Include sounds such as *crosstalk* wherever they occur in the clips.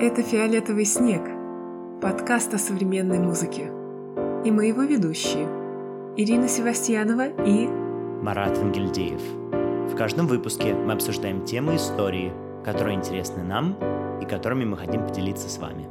Это «Фиолетовый снег» – подкаст о современной музыке. И мы его ведущие – Ирина Севастьянова и Марат Ангельдеев. В каждом выпуске мы обсуждаем темы истории, которые интересны нам и которыми мы хотим поделиться с вами.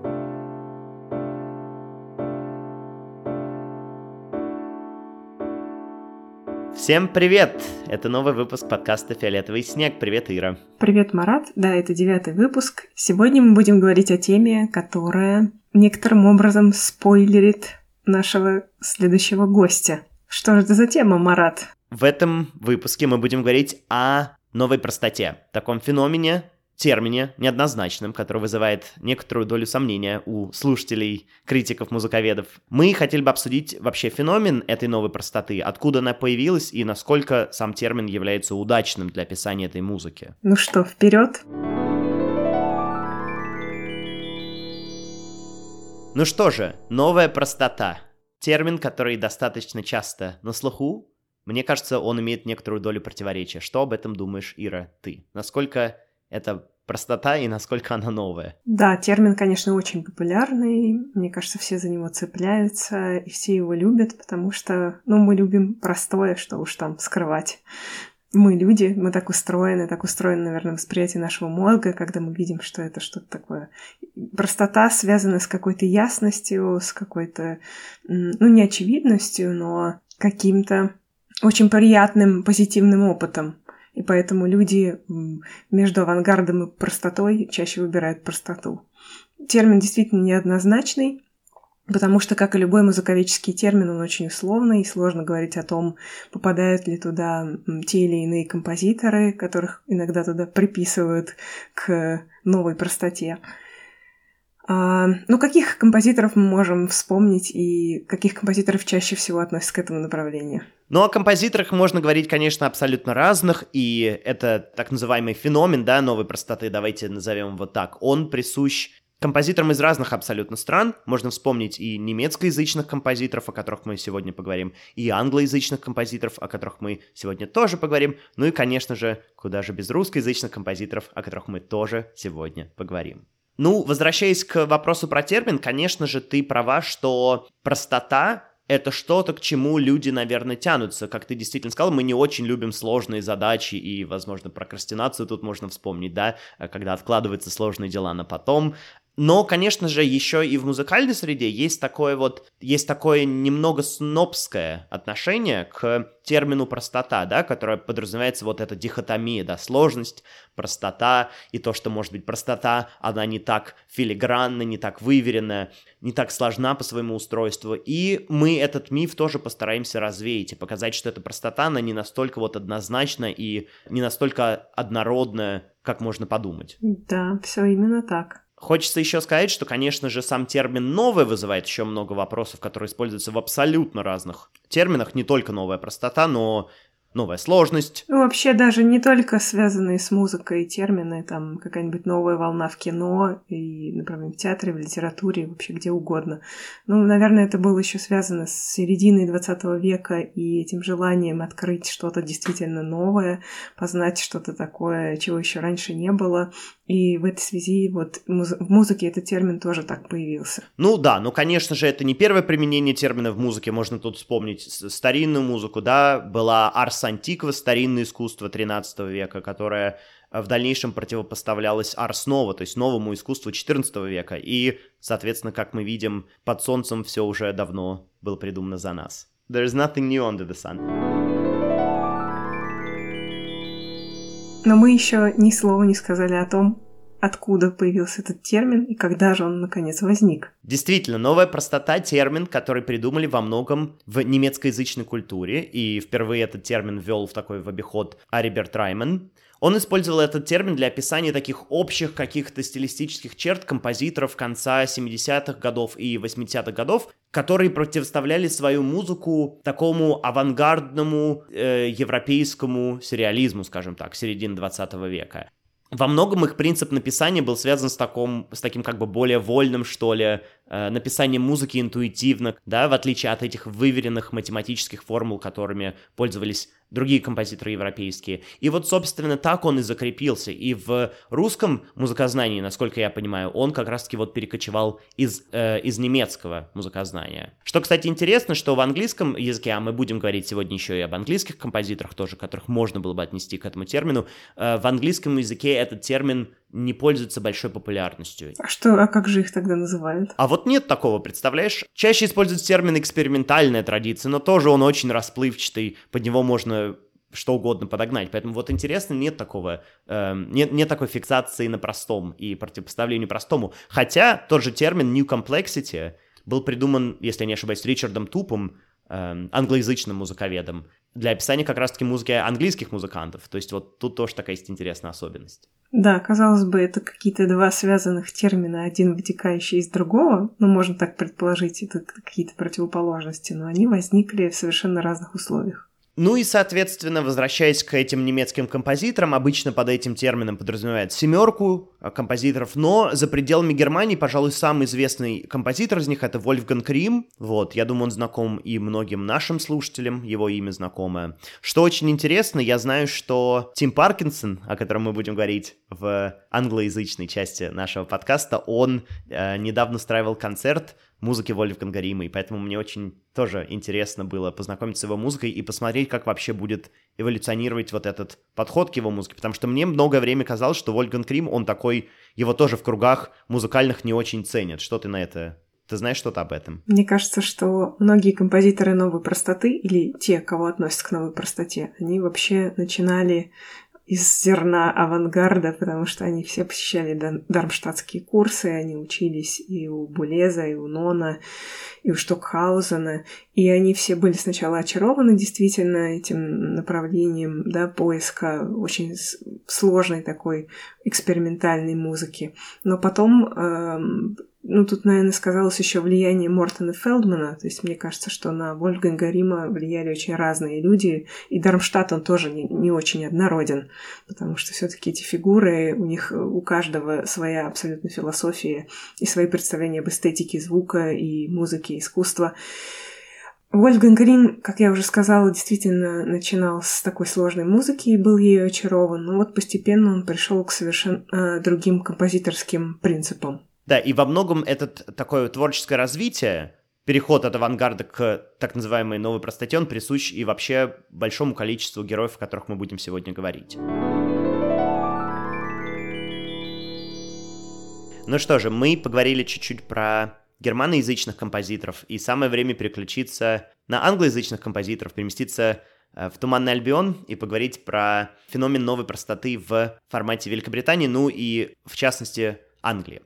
Всем привет! Это новый выпуск подкаста «Фиолетовый снег». Привет, Ира. Привет, Марат. Да, это девятый выпуск. Сегодня мы будем говорить о теме, которая некоторым образом спойлерит нашего следующего гостя. Что же это за тема, Марат? В этом выпуске мы будем говорить о новой простоте, таком феномене, термине неоднозначном, который вызывает некоторую долю сомнения у слушателей, критиков, музыковедов. Мы хотели бы обсудить вообще феномен этой новой простоты, откуда она появилась и насколько сам термин является удачным для описания этой музыки. Ну что, вперед! Ну что же, новая простота. Термин, который достаточно часто на слуху. Мне кажется, он имеет некоторую долю противоречия. Что об этом думаешь, Ира, ты? Насколько это простота и насколько она новая. Да, термин, конечно, очень популярный. Мне кажется, все за него цепляются, и все его любят, потому что, ну, мы любим простое, что уж там скрывать. Мы люди, мы так устроены, так устроено, наверное, восприятие нашего мозга, когда мы видим, что это что-то такое. Простота связана с какой-то ясностью, с какой-то, ну, не очевидностью, но каким-то очень приятным, позитивным опытом. И поэтому люди между авангардом и простотой чаще выбирают простоту. Термин действительно неоднозначный, потому что, как и любой музыковедческий термин, он очень условный, и сложно говорить о том, попадают ли туда те или иные композиторы, которых иногда туда приписывают к новой простоте. А, ну, каких композиторов мы можем вспомнить и каких композиторов чаще всего относятся к этому направлению? Ну, о композиторах можно говорить, конечно, абсолютно разных, и это так называемый феномен, да, новой простоты, давайте назовем его так. Он присущ композиторам из разных абсолютно стран. Можно вспомнить и немецкоязычных композиторов, о которых мы сегодня поговорим, и англоязычных композиторов, о которых мы сегодня тоже поговорим, ну и, конечно же, куда же без русскоязычных композиторов, о которых мы тоже сегодня поговорим. Ну, возвращаясь к вопросу про термин, конечно же, ты права, что простота это что-то, к чему люди, наверное, тянутся. Как ты действительно сказал, мы не очень любим сложные задачи, и, возможно, прокрастинацию тут можно вспомнить, да, когда откладываются сложные дела на потом. Но, конечно же, еще и в музыкальной среде есть такое вот, есть такое немного снобское отношение к термину простота, да, которое подразумевается вот эта дихотомия, да, сложность, простота, и то, что, может быть, простота, она не так филигранна, не так выверенная, не так сложна по своему устройству, и мы этот миф тоже постараемся развеять и показать, что эта простота, она не настолько вот однозначна и не настолько однородная, как можно подумать. Да, все именно так. Хочется еще сказать, что, конечно же, сам термин «новый» вызывает еще много вопросов, которые используются в абсолютно разных терминах, не только новая простота, но новая сложность. Ну, вообще даже не только связанные с музыкой термины, там какая-нибудь новая волна в кино и, например, в театре, в литературе, вообще где угодно. Ну, наверное, это было еще связано с серединой 20 века и этим желанием открыть что-то действительно новое, познать что-то такое, чего еще раньше не было. И в этой связи вот в музыке этот термин тоже так появился. Ну да, ну конечно же это не первое применение термина в музыке, можно тут вспомнить старинную музыку, да, была арс антиква, старинное искусство 13 века, которое э, в дальнейшем противопоставлялось арс нова, то есть новому искусству 14 века. И, соответственно, как мы видим, под солнцем все уже давно было придумано за нас. There is nothing new under the sun. Но мы еще ни слова не сказали о том, откуда появился этот термин и когда же он наконец возник. Действительно, новая простота — термин, который придумали во многом в немецкоязычной культуре, и впервые этот термин ввел в такой в обиход Ариберт Райман. Он использовал этот термин для описания таких общих каких-то стилистических черт композиторов конца 70-х годов и 80-х годов, которые противоставляли свою музыку такому авангардному э, европейскому сериализму, скажем так, середины 20 века во многом их принцип написания был связан с, таком, с таким как бы более вольным, что ли, э, написанием музыки интуитивно, да, в отличие от этих выверенных математических формул, которыми пользовались другие композиторы европейские. И вот, собственно, так он и закрепился. И в русском музыкознании, насколько я понимаю, он как раз-таки вот перекочевал из, э, из немецкого музыкознания. Что, кстати, интересно, что в английском языке, а мы будем говорить сегодня еще и об английских композиторах тоже, которых можно было бы отнести к этому термину, э, в английском языке этот термин не пользуется большой популярностью. А что, а как же их тогда называют? А вот нет такого, представляешь? Чаще используется термин экспериментальная традиция, но тоже он очень расплывчатый, под него можно что угодно подогнать. Поэтому вот интересно, нет такого, э, нет, нет такой фиксации на простом и противопоставлению простому. Хотя тот же термин New Complexity был придуман, если я не ошибаюсь, Ричардом Тупом, э, англоязычным музыковедом, для описания как раз-таки музыки английских музыкантов. То есть вот тут тоже такая есть интересная особенность. Да, казалось бы, это какие-то два связанных термина, один вытекающий из другого, ну, можно так предположить, это какие-то противоположности, но они возникли в совершенно разных условиях. Ну и, соответственно, возвращаясь к этим немецким композиторам, обычно под этим термином подразумевает семерку а, композиторов, но за пределами Германии, пожалуй, самый известный композитор из них это Вольфган Крим. Вот, я думаю, он знаком и многим нашим слушателям, его имя знакомое. Что очень интересно, я знаю, что Тим Паркинсон, о котором мы будем говорить в англоязычной части нашего подкаста, он э, недавно устраивал концерт музыки Вольфганга Рима, и поэтому мне очень тоже интересно было познакомиться с его музыкой и посмотреть, как вообще будет эволюционировать вот этот подход к его музыке, потому что мне многое время казалось, что Вольфганг Рим, он такой, его тоже в кругах музыкальных не очень ценят. Что ты на это ты знаешь что-то об этом? Мне кажется, что многие композиторы новой простоты или те, кого относятся к новой простоте, они вообще начинали из зерна авангарда, потому что они все посещали дармштадтские курсы, они учились и у Булеза, и у Нона, и у Штокхаузена, и они все были сначала очарованы действительно этим направлением да, поиска очень сложной такой экспериментальной музыки. Но потом эм, ну, тут, наверное, сказалось еще влияние Мортона Фелдмана. То есть мне кажется, что на Вольфганга Рима влияли очень разные люди. И Дармштадт, он тоже не, не очень однороден. Потому что все-таки эти фигуры, у них у каждого своя абсолютно философия и свои представления об эстетике звука и музыки, искусства. Вольфганг Рим, как я уже сказала, действительно начинал с такой сложной музыки и был ею очарован, но вот постепенно он пришел к совершенно э, другим композиторским принципам. Да, и во многом это такое творческое развитие, переход от авангарда к так называемой новой простоте, он присущ и вообще большому количеству героев, о которых мы будем сегодня говорить. Ну что же, мы поговорили чуть-чуть про германоязычных композиторов, и самое время переключиться на англоязычных композиторов, переместиться э, в Туманный Альбион и поговорить про феномен новой простоты в формате Великобритании, ну и, в частности, Англии.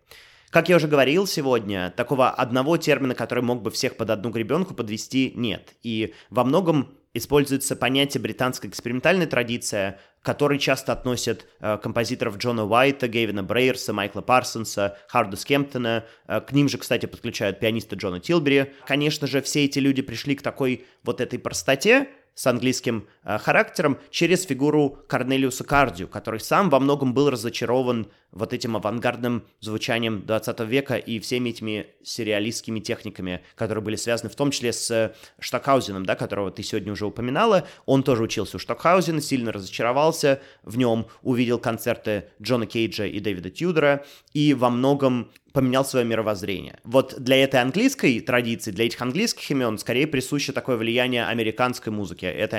Как я уже говорил сегодня, такого одного термина, который мог бы всех под одну гребенку подвести, нет. И во многом используется понятие британской экспериментальной традиции, которой часто относят э, композиторов Джона Уайта, Гейвина Брейерса, Майкла Парсонса, Харда Скемптона. Э, к ним же, кстати, подключают пианиста Джона Тилбери. Конечно же, все эти люди пришли к такой вот этой простоте, с английским характером через фигуру Корнелиуса Кардио, который сам во многом был разочарован вот этим авангардным звучанием 20 века и всеми этими сериалистскими техниками, которые были связаны в том числе с Штокхаузеном, да, которого ты сегодня уже упоминала. Он тоже учился у Штокхаузена, сильно разочаровался в нем, увидел концерты Джона Кейджа и Дэвида Тьюдора и во многом поменял свое мировоззрение. Вот для этой английской традиции, для этих английских имен скорее присуще такое влияние американской музыки, это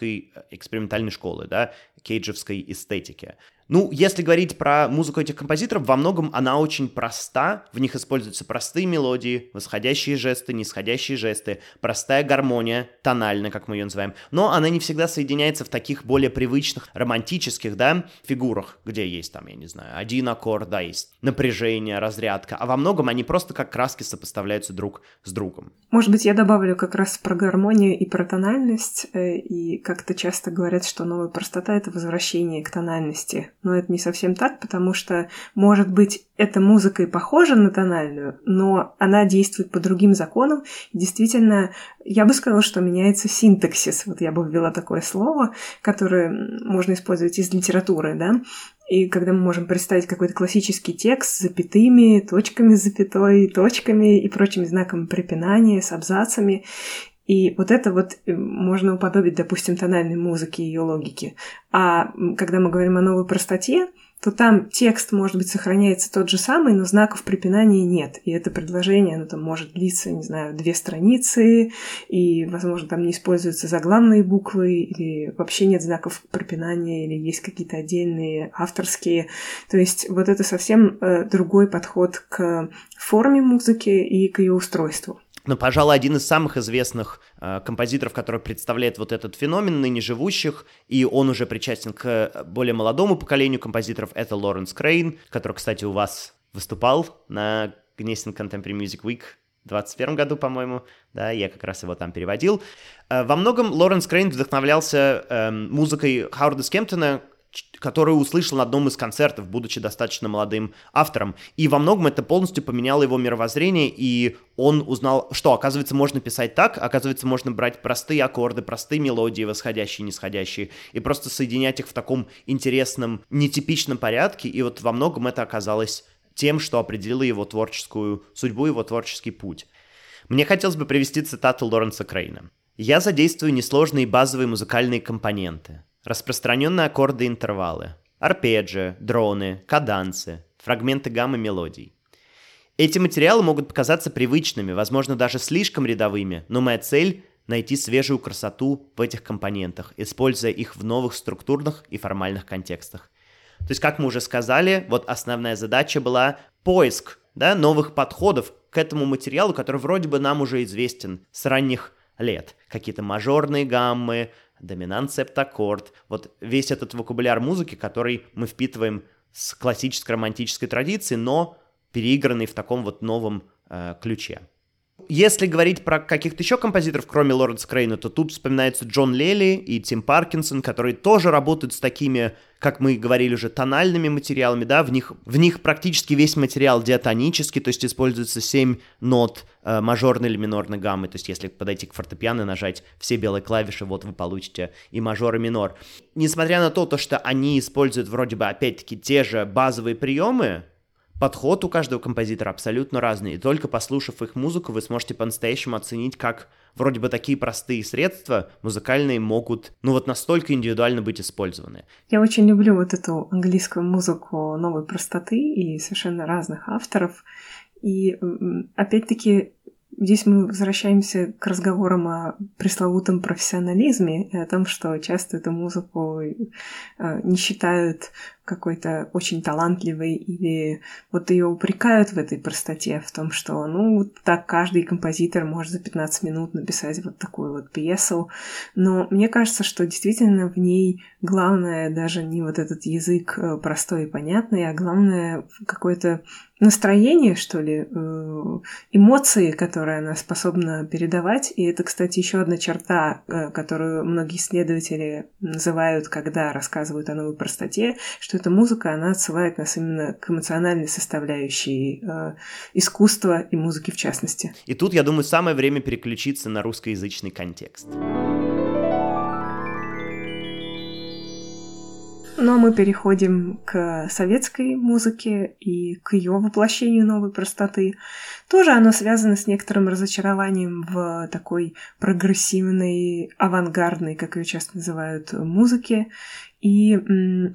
американской экспериментальной школы, да, кейджевской эстетики. Ну, если говорить про музыку этих композиторов, во многом она очень проста, в них используются простые мелодии, восходящие жесты, нисходящие жесты, простая гармония, тональная, как мы ее называем, но она не всегда соединяется в таких более привычных романтических, да, фигурах, где есть там, я не знаю, один аккорд, да, есть напряжение, разрядка, а во многом они просто как краски сопоставляются друг с другом. Может быть, я добавлю как раз про гармонию и про тональность, э, и как-то часто говорят, что новая простота — это возвращение к тональности, но это не совсем так, потому что, может быть, эта музыка и похожа на тональную, но она действует по другим законам. Действительно, я бы сказала, что меняется синтаксис. Вот я бы ввела такое слово, которое можно использовать из литературы, да. И когда мы можем представить какой-то классический текст с запятыми, точками с запятой, точками и прочими знаками препинания, с абзацами, И вот это вот э, можно уподобить, допустим, тональной музыке и ее логике. А когда мы говорим о новой простоте, то там текст, может быть, сохраняется тот же самый, но знаков препинания нет. И это предложение, оно там может длиться, не знаю, две страницы, и, возможно, там не используются заглавные буквы, или вообще нет знаков препинания, или есть какие-то отдельные авторские. То есть вот это совсем э, другой подход к форме музыки и к ее устройству. Но, пожалуй, один из самых известных э, композиторов, который представляет вот этот феномен ныне живущих, и он уже причастен к более молодому поколению композиторов, это Лоренс Крейн, который, кстати, у вас выступал на Гнесин Contemporary Music Week в 2021 году, по-моему, да, я как раз его там переводил. Э, во многом Лоренс Крейн вдохновлялся э, музыкой Хауарда Скемптона, которую услышал на одном из концертов, будучи достаточно молодым автором. И во многом это полностью поменяло его мировоззрение, и он узнал, что, оказывается, можно писать так, оказывается, можно брать простые аккорды, простые мелодии, восходящие, нисходящие, и просто соединять их в таком интересном, нетипичном порядке, и вот во многом это оказалось тем, что определило его творческую судьбу, его творческий путь. Мне хотелось бы привести цитату Лоренса Крейна. «Я задействую несложные базовые музыкальные компоненты. Распространенные аккорды и интервалы, арпеджио, дроны, кадансы, фрагменты гаммы мелодий. Эти материалы могут показаться привычными, возможно, даже слишком рядовыми, но моя цель — найти свежую красоту в этих компонентах, используя их в новых структурных и формальных контекстах. То есть, как мы уже сказали, вот основная задача была поиск да, новых подходов к этому материалу, который вроде бы нам уже известен с ранних лет. Какие-то мажорные гаммы, доминант, септаккорд, вот весь этот вокабуляр музыки, который мы впитываем с классической романтической традиции, но переигранный в таком вот новом э, ключе. Если говорить про каких-то еще композиторов, кроме Лоренса Крейна, то тут вспоминается Джон Лели и Тим Паркинсон, которые тоже работают с такими, как мы говорили уже, тональными материалами, да, в них, в них практически весь материал диатонический, то есть используется 7 нот э, мажорной или минорной гаммы, то есть если подойти к фортепиано нажать все белые клавиши, вот вы получите и мажор, и минор. Несмотря на то, то что они используют вроде бы опять-таки те же базовые приемы, Подход у каждого композитора абсолютно разный, и только послушав их музыку, вы сможете по-настоящему оценить, как вроде бы такие простые средства музыкальные могут, ну вот настолько индивидуально быть использованы. Я очень люблю вот эту английскую музыку новой простоты и совершенно разных авторов. И опять-таки Здесь мы возвращаемся к разговорам о пресловутом профессионализме и о том, что часто эту музыку э, не считают какой-то очень талантливой или вот ее упрекают в этой простоте, в том, что ну так каждый композитор может за 15 минут написать вот такую вот пьесу. Но мне кажется, что действительно в ней главное даже не вот этот язык э, простой и понятный, а главное какое-то настроение, что ли, э, эмоции, которые она способна передавать. И это, кстати, еще одна черта, э, которую многие исследователи называют, когда рассказывают о новой простоте, что эта музыка, она отсылает нас именно к эмоциональной составляющей э, искусства и музыки в частности. И тут, я думаю, самое время переключиться на русскоязычный контекст. Но мы переходим к советской музыке и к ее воплощению новой простоты. Тоже оно связано с некоторым разочарованием в такой прогрессивной, авангардной, как ее часто называют, музыке. И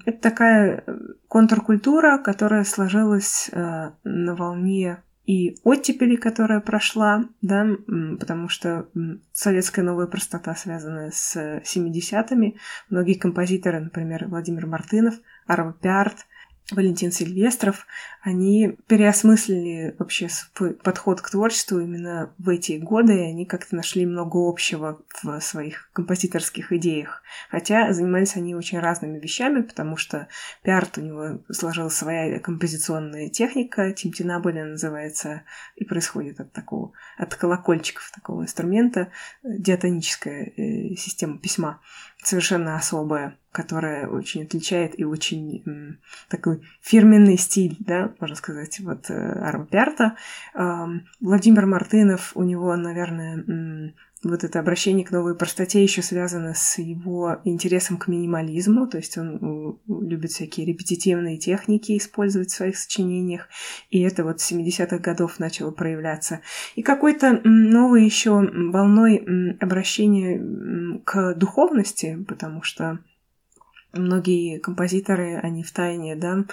это такая контркультура, которая сложилась э, на волне и оттепели, которая прошла, да, потому что советская новая простота связана с 70-ми. Многие композиторы, например, Владимир Мартынов, Арва Пиарт, Валентин Сильвестров, они переосмыслили вообще свой подход к творчеству именно в эти годы, и они как-то нашли много общего в своих композиторских идеях. Хотя занимались они очень разными вещами, потому что Пиарт у него сложилась своя композиционная техника, тимтинабеля называется, и происходит от такого, от колокольчиков такого инструмента, диатоническая э, система письма совершенно особая, которая очень отличает и очень м, такой фирменный стиль, да, можно сказать, вот э, Арма Пярта. Э, Владимир Мартынов, у него, наверное, м, вот это обращение к новой простоте еще связано с его интересом к минимализму, то есть он любит всякие репетитивные техники использовать в своих сочинениях, и это вот с 70-х годов начало проявляться. И какой-то новой еще волной обращения к духовности, потому что многие композиторы, они в тайне, да,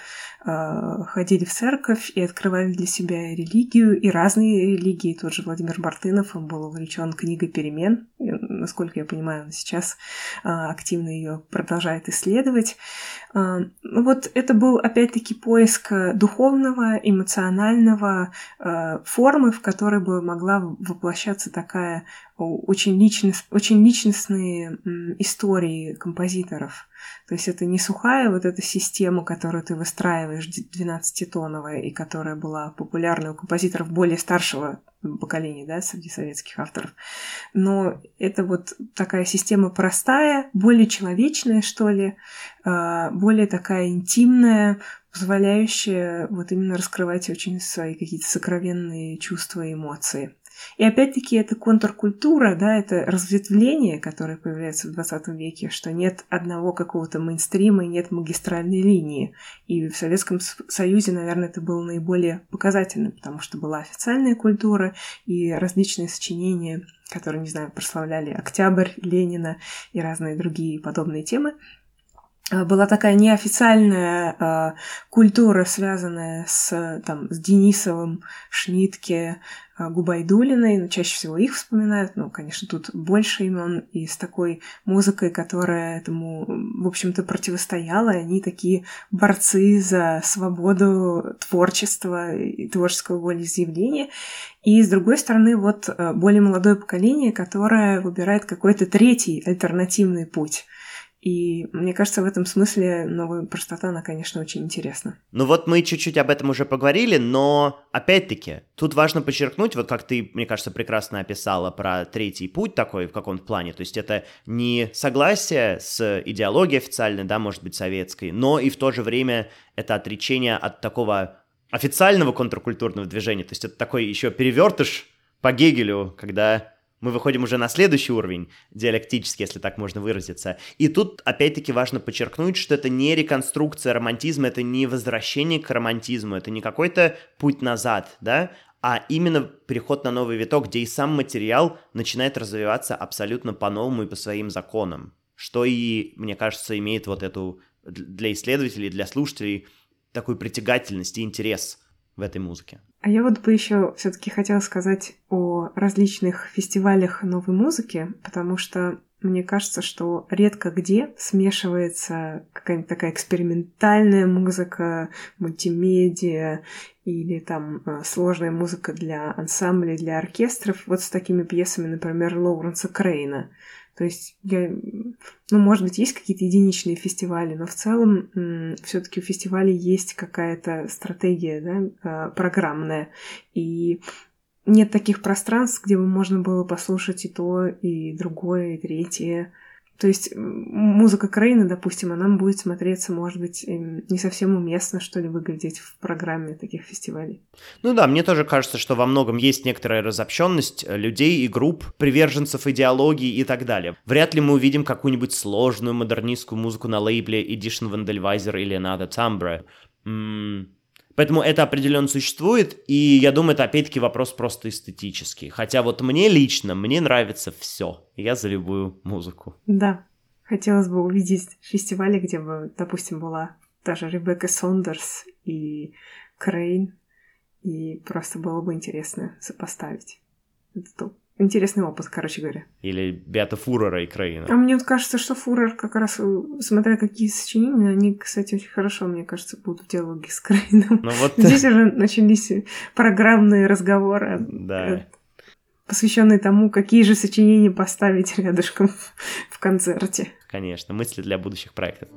а, ходили в церковь и открывали для себя религию, и разные религии. Тот же Владимир Мартынов, он был увлечен книгой «Перемен», и, насколько я понимаю, он сейчас а, активно ее продолжает исследовать. А, ну вот это был, опять-таки, поиск духовного, эмоционального формы, в которой бы могла воплощаться такая очень, личность, очень личностные истории композиторов. То есть это не сухая вот эта система, которую ты выстраиваешь 12-тоновая и которая была популярна у композиторов более старшего поколения, да, среди советских авторов. Но это вот такая система простая, более человечная, что ли, а, более такая интимная, позволяющая вот именно раскрывать очень свои какие-то сокровенные чувства и эмоции. И опять-таки это контркультура, да, это разветвление, которое появляется в 20 веке, что нет одного какого-то мейнстрима и нет магистральной линии. И в Советском Союзе, наверное, это было наиболее показательно, потому что была официальная культура и различные сочинения, которые, не знаю, прославляли Октябрь, Ленина и разные другие подобные темы. Э, была такая неофициальная э, культура, связанная с, там, с Денисовым, Шнитке, э, Губайдулиной, но чаще всего их вспоминают, ну, конечно, тут больше имен, и с такой музыкой, которая этому, в общем-то, противостояла, они такие борцы за свободу творчества и творческого волеизъявления. И, с другой стороны, вот э, более молодое поколение, которое выбирает какой-то третий альтернативный путь — и мне кажется, в этом смысле новая простота, она, конечно, очень интересна. Ну вот мы чуть-чуть об этом уже поговорили, но опять-таки, тут важно подчеркнуть, вот как ты, мне кажется, прекрасно описала про третий путь такой в каком-то плане, то есть это не согласие с идеологией официальной, да, может быть, советской, но и в то же время это отречение от такого официального контркультурного движения, то есть это такой еще перевертыш по Гегелю, когда мы выходим уже на следующий уровень, диалектически, если так можно выразиться. И тут, опять-таки, важно подчеркнуть, что это не реконструкция романтизма, это не возвращение к романтизму, это не какой-то путь назад, да, а именно переход на новый виток, где и сам материал начинает развиваться абсолютно по-новому и по своим законам, что и, мне кажется, имеет вот эту для исследователей, для слушателей такую притягательность и интерес в этой музыке. А я вот бы еще все-таки хотела сказать о различных фестивалях новой музыки, потому что мне кажется, что редко где смешивается какая-нибудь такая экспериментальная музыка, мультимедиа или там э, сложная музыка для ансамблей, для оркестров, вот с такими пьесами, например, Лоуренса Крейна. То есть я, ну, может быть, есть какие-то единичные фестивали, но в целом все-таки у фестивалей есть какая-то стратегия, да, а, программная. И нет таких пространств, где бы можно было послушать и то, и другое, и третье. То есть музыка Крейна, допустим, она будет смотреться, может быть, эм, не совсем уместно, что ли, выглядеть в программе таких фестивалей. Ну да, мне тоже кажется, что во многом есть некоторая разобщенность э, людей и групп, приверженцев идеологии и так далее. Вряд ли мы увидим какую-нибудь сложную модернистскую музыку на лейбле Edition Vandalizer или Another Timbre. М- Поэтому это определенно существует, и я думаю, это опять-таки вопрос просто эстетический. Хотя вот мне лично, мне нравится все. Я за любую музыку. Да. Хотелось бы увидеть фестивали, где бы, допустим, была даже Ребекка Сондерс и Крейн, и просто было бы интересно сопоставить. Топ. Интересный опыт, короче говоря. Или Беата Фурера и Краина. А мне вот кажется, что Фурер как раз, э, смотря какие сочинения, они, кстати, очень хорошо, мне кажется, будут в диалоге с Краином. Ну, вот... Здесь уже начались программные разговоры. Да э, посвященные тому, какие же сочинения поставить рядышком в концерте. Конечно, мысли для будущих проектов.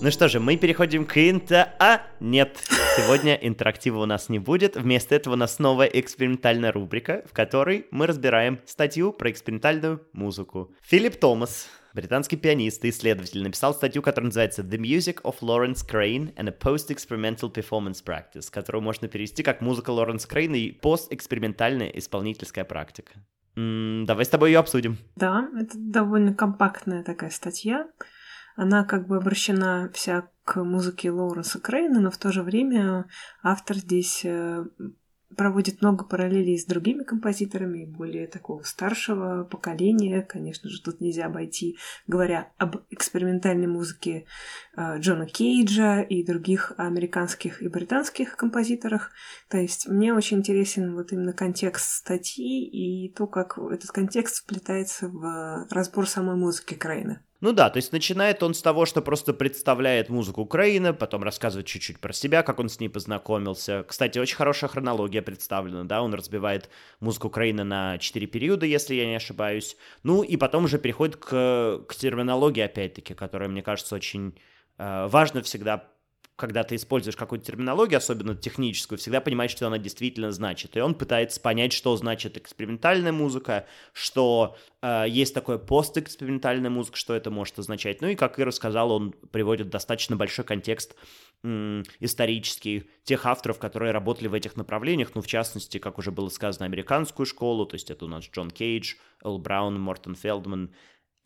Ну что же, мы переходим к инта... А, нет, сегодня интерактива у нас не будет. Вместо этого у нас новая экспериментальная рубрика, в которой мы разбираем статью про экспериментальную музыку. Филипп Томас британский пианист и исследователь, написал статью, которая называется «The Music of Lawrence Crane and a Post-Experimental Performance Practice», которую можно перевести как «Музыка Лоренс Крейна и постэкспериментальная исполнительская практика». М-м, давай с тобой ее обсудим. Да, это довольно компактная такая статья. Она как бы обращена вся к музыке Лоуренса Крейна, но в то же время автор здесь э, проводит много параллелей с другими композиторами, более такого старшего поколения. Конечно же, тут нельзя обойти, говоря об экспериментальной музыке э, Джона Кейджа и других американских и британских композиторах. То есть мне очень интересен вот именно контекст статьи и то, как этот контекст вплетается в разбор самой музыки Крейна. Ну да, то есть начинает он с того, что просто представляет музыку Украины, потом рассказывает чуть-чуть про себя, как он с ней познакомился. Кстати, очень хорошая хронология представлена, да, он разбивает музыку Украины на четыре периода, если я не ошибаюсь. Ну и потом уже переходит к, к терминологии, опять-таки, которая, мне кажется, очень э, важно всегда когда ты используешь какую-то терминологию, особенно техническую, всегда понимать, что она действительно значит. И он пытается понять, что значит экспериментальная музыка, что э, есть такое постэкспериментальная музыка, что это может означать. Ну и, как и рассказал, он приводит достаточно большой контекст м, исторический тех авторов, которые работали в этих направлениях, ну, в частности, как уже было сказано, американскую школу, то есть это у нас Джон Кейдж, Эрл Браун, Мортон Фелдман,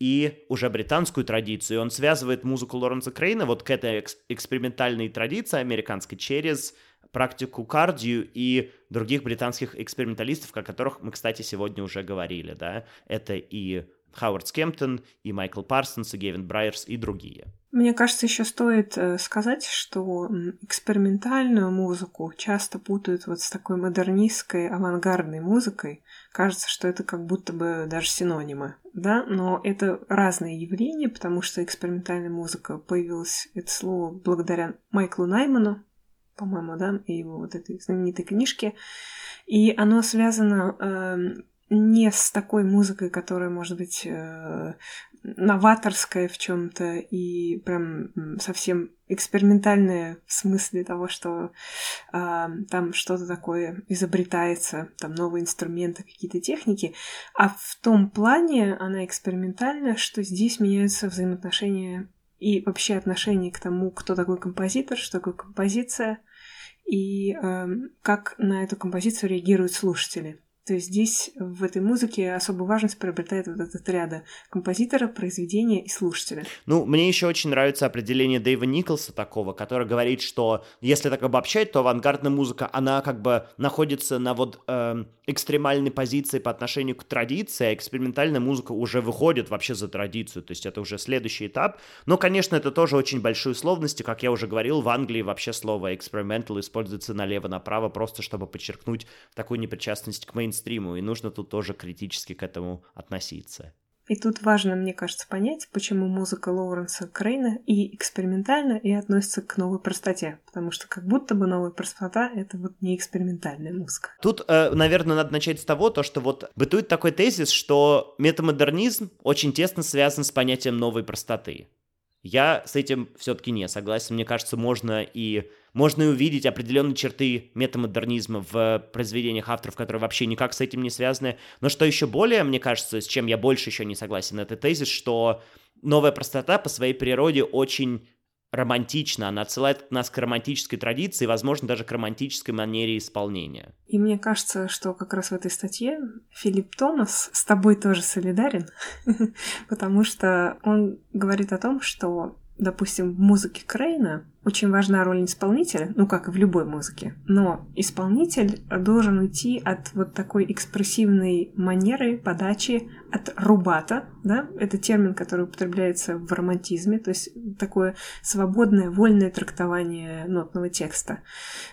и уже британскую традицию. Он связывает музыку Лоренса Крейна вот к этой экс- экспериментальной традиции американской через практику Кардью и других британских эксперименталистов, о которых мы, кстати, сегодня уже говорили, да. Это и Хауард Скемптон, и Майкл Парсонс, и Гевин Брайерс, и другие. Мне кажется, еще стоит э, сказать, что экспериментальную музыку часто путают вот с такой модернистской, авангардной музыкой. Кажется, что это как будто бы даже синонимы, да, но это разные явления, потому что экспериментальная музыка появилась, это слово, благодаря Майклу Найману, по-моему, да, и его вот этой знаменитой книжке, и оно связано э, не с такой музыкой, которая может быть э, новаторская в чем-то и прям совсем экспериментальная в смысле того, что э, там что-то такое изобретается, там новые инструменты, какие-то техники, а в том плане она экспериментальная, что здесь меняются взаимоотношения и вообще отношение к тому, кто такой композитор, что такое композиция, и э, как на эту композицию реагируют слушатели. То есть здесь в этой музыке особую важность приобретает вот этот ряда композитора, произведения и слушателя. Ну, мне еще очень нравится определение Дэйва Николса такого, который говорит, что если так обобщать, то авангардная музыка, она как бы находится на вот э, экстремальной позиции по отношению к традиции, а экспериментальная музыка уже выходит вообще за традицию, то есть это уже следующий этап. Но, конечно, это тоже очень большие условности, как я уже говорил, в Англии вообще слово experimental используется налево-направо, просто чтобы подчеркнуть такую непричастность к мейн мейнстриму, и нужно тут тоже критически к этому относиться. И тут важно, мне кажется, понять, почему музыка Лоуренса Крейна и экспериментальна, и относится к новой простоте. Потому что как будто бы новая простота — это вот не экспериментальная музыка. Тут, э, наверное, надо начать с того, то, что вот бытует такой тезис, что метамодернизм очень тесно связан с понятием новой простоты. Я с этим все-таки не согласен. Мне кажется, можно и можно и увидеть определенные черты метамодернизма в произведениях авторов, которые вообще никак с этим не связаны. Но что еще более, мне кажется, с чем я больше еще не согласен, это тезис, что новая простота по своей природе очень романтично, она отсылает нас к романтической традиции, возможно, даже к романтической манере исполнения. И мне кажется, что как раз в этой статье Филипп Томас с тобой тоже солидарен, *laughs* потому что он говорит о том, что допустим, в музыке Крейна очень важна роль исполнителя, ну как и в любой музыке, но исполнитель должен уйти от вот такой экспрессивной манеры подачи, от рубата, да, это термин, который употребляется в романтизме, то есть такое свободное, вольное трактование нотного текста.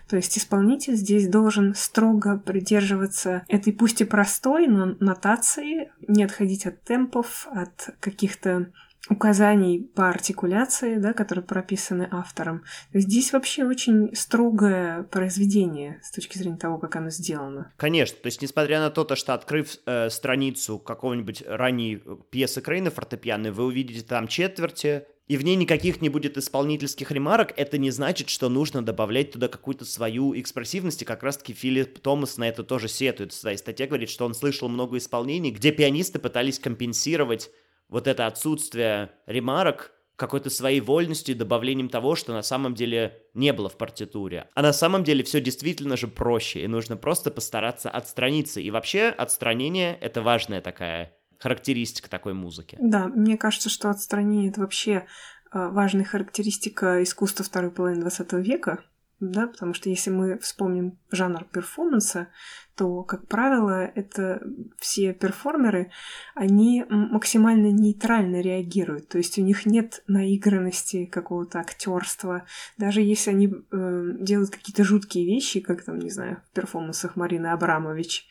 То есть исполнитель здесь должен строго придерживаться этой пусть и простой, но нотации, не отходить от темпов, от каких-то указаний по артикуляции, да, которые прописаны автором. Здесь вообще очень строгое произведение с точки зрения того, как оно сделано. Конечно, то есть несмотря на то, что открыв э, страницу какого-нибудь ранней пьесы Крейна фортепианной, вы увидите там четверти, и в ней никаких не будет исполнительских ремарок, это не значит, что нужно добавлять туда какую-то свою экспрессивность, и как раз-таки Филипп Томас на это тоже сетует в своей статье, говорит, что он слышал много исполнений, где пианисты пытались компенсировать вот это отсутствие ремарок какой-то своей вольностью и добавлением того, что на самом деле не было в партитуре. А на самом деле все действительно же проще, и нужно просто постараться отстраниться. И вообще отстранение — это важная такая характеристика такой музыки. Да, мне кажется, что отстранение — это вообще а, важная характеристика искусства второй половины 20 века, да, потому что если мы вспомним жанр перформанса, то, как правило, это все перформеры, они максимально нейтрально реагируют, то есть у них нет наигранности какого-то актерства, даже если они э, делают какие-то жуткие вещи, как там, не знаю, в перформансах Марины Абрамович,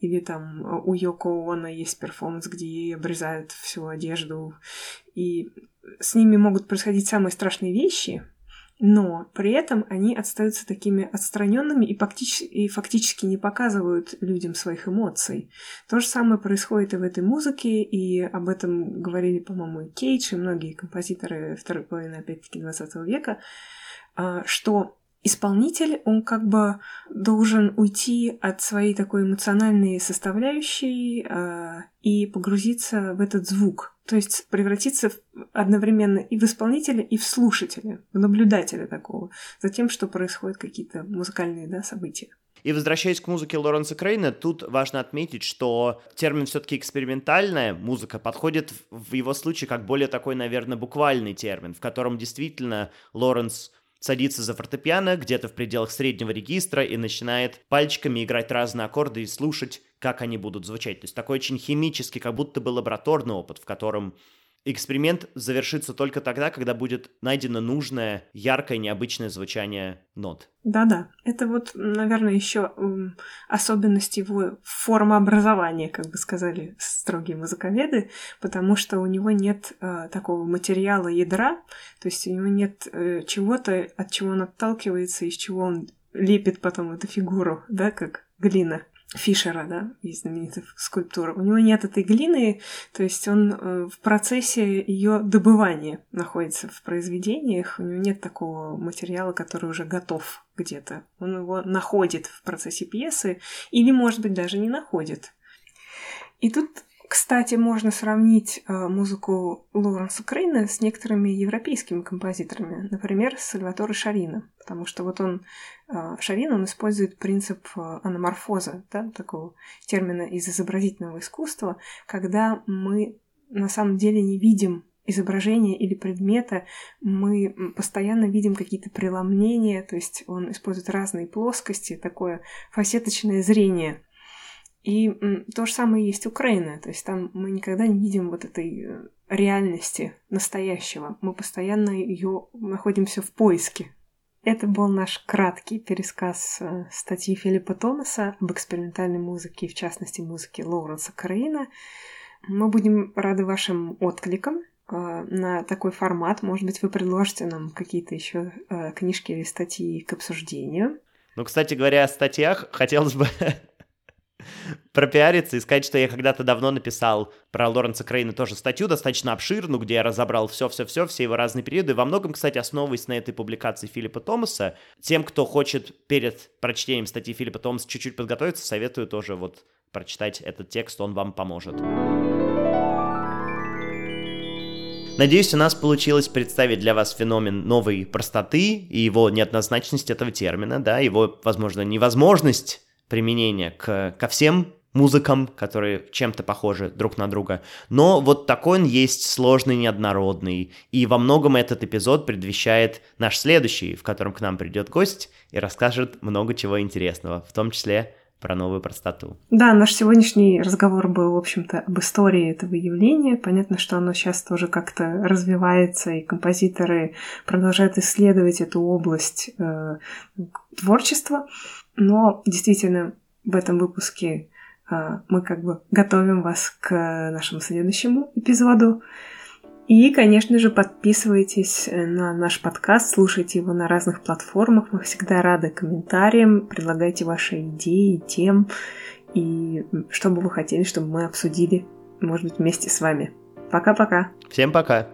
или там у Йоко Оно есть перформанс, где ей обрезают всю одежду, и с ними могут происходить самые страшные вещи, но при этом они остаются такими отстраненными и, фактически, и фактически не показывают людям своих эмоций. То же самое происходит и в этой музыке, и об этом говорили, по-моему, и Кейдж, и многие композиторы второй половины, опять-таки, 20 века, а, что исполнитель, он как бы должен уйти от своей такой эмоциональной составляющей э, и погрузиться в этот звук. То есть превратиться одновременно и в исполнителя, и в слушателя, в наблюдателя такого, за тем, что происходят какие-то музыкальные да, события. И возвращаясь к музыке Лоренса Крейна, тут важно отметить, что термин все-таки экспериментальная музыка подходит в его случае как более такой, наверное, буквальный термин, в котором действительно Лоренс садится за фортепиано где-то в пределах среднего регистра и начинает пальчиками играть разные аккорды и слушать, как они будут звучать. То есть такой очень химический, как будто бы лабораторный опыт, в котором Эксперимент завершится только тогда, когда будет найдено нужное, яркое, необычное звучание нот. Да-да, это вот, наверное, еще особенность его формообразования, как бы сказали строгие музыковеды, потому что у него нет э, такого материала ядра, то есть у него нет э, чего-то, от чего он отталкивается, из чего он лепит потом эту фигуру, да, как глина. Фишера, да, есть знаменитая скульптура. У него нет этой глины, то есть он э, в процессе ее добывания находится в произведениях. У него нет такого материала, который уже готов где-то. Он его находит в процессе пьесы или, может быть, даже не находит. И тут кстати, можно сравнить э, музыку Лоуренса Крейна с некоторыми европейскими композиторами, например, с Сальваторе Шарина, потому что вот он, э, Шарин, он использует принцип э, аноморфоза, да, такого термина из изобразительного искусства, когда мы на самом деле не видим изображения или предмета, мы постоянно видим какие-то преломления, то есть он использует разные плоскости, такое фасеточное зрение – и то же самое есть Украина, то есть там мы никогда не видим вот этой э, реальности настоящего, мы постоянно ее находимся в поиске. Это был наш краткий пересказ э, статьи Филиппа Томаса об экспериментальной музыке, в частности музыке Лоуренса Караина. Мы будем рады вашим откликам э, на такой формат. Может быть, вы предложите нам какие-то еще книжки или статьи к обсуждению. Ну, кстати говоря, о статьях хотелось бы *laughs* пропиариться и сказать, что я когда-то давно написал про Лоренса Крейна тоже статью, достаточно обширную, где я разобрал все-все-все, все его разные периоды. Во многом, кстати, основываясь на этой публикации Филиппа Томаса, тем, кто хочет перед прочтением статьи Филиппа Томаса чуть-чуть подготовиться, советую тоже вот прочитать этот текст, он вам поможет. Надеюсь, у нас получилось представить для вас феномен новой простоты и его неоднозначность этого термина, да, его, возможно, невозможность применения к, ко всем музыкам, которые чем-то похожи друг на друга. Но вот такой он есть сложный, неоднородный. И во многом этот эпизод предвещает наш следующий, в котором к нам придет гость и расскажет много чего интересного, в том числе про новую простоту. Да, наш сегодняшний разговор был, в общем-то, об истории этого явления. Понятно, что оно сейчас тоже как-то развивается, и композиторы продолжают исследовать эту область э, творчества. Но действительно в этом выпуске а, мы как бы готовим вас к нашему следующему эпизоду. И, конечно же, подписывайтесь на наш подкаст, слушайте его на разных платформах. Мы всегда рады комментариям, предлагайте ваши идеи, тем и что бы вы хотели, чтобы мы обсудили, может быть, вместе с вами. Пока-пока. Всем пока.